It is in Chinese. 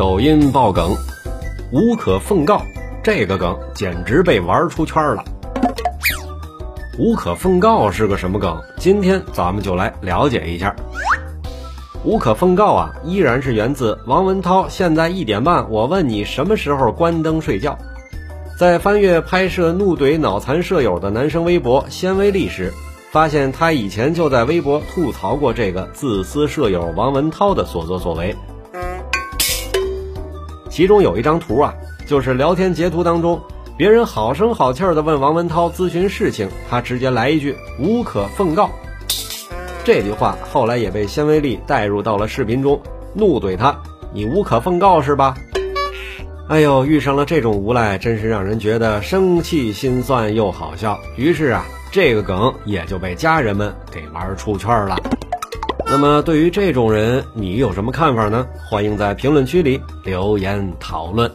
抖音爆梗，无可奉告，这个梗简直被玩出圈了。无可奉告是个什么梗？今天咱们就来了解一下。无可奉告啊，依然是源自王文涛。现在一点半，我问你什么时候关灯睡觉？在翻阅拍摄怒怼脑残舍友的男生微博纤维力时，发现他以前就在微博吐槽过这个自私舍友王文涛的所作所为。其中有一张图啊，就是聊天截图当中，别人好声好气的问王文涛咨询事情，他直接来一句“无可奉告”。这句话后来也被纤维力带入到了视频中，怒怼他：“你无可奉告是吧？”哎呦，遇上了这种无赖，真是让人觉得生气、心酸又好笑。于是啊，这个梗也就被家人们给玩出圈了。那么，对于这种人，你有什么看法呢？欢迎在评论区里留言讨论。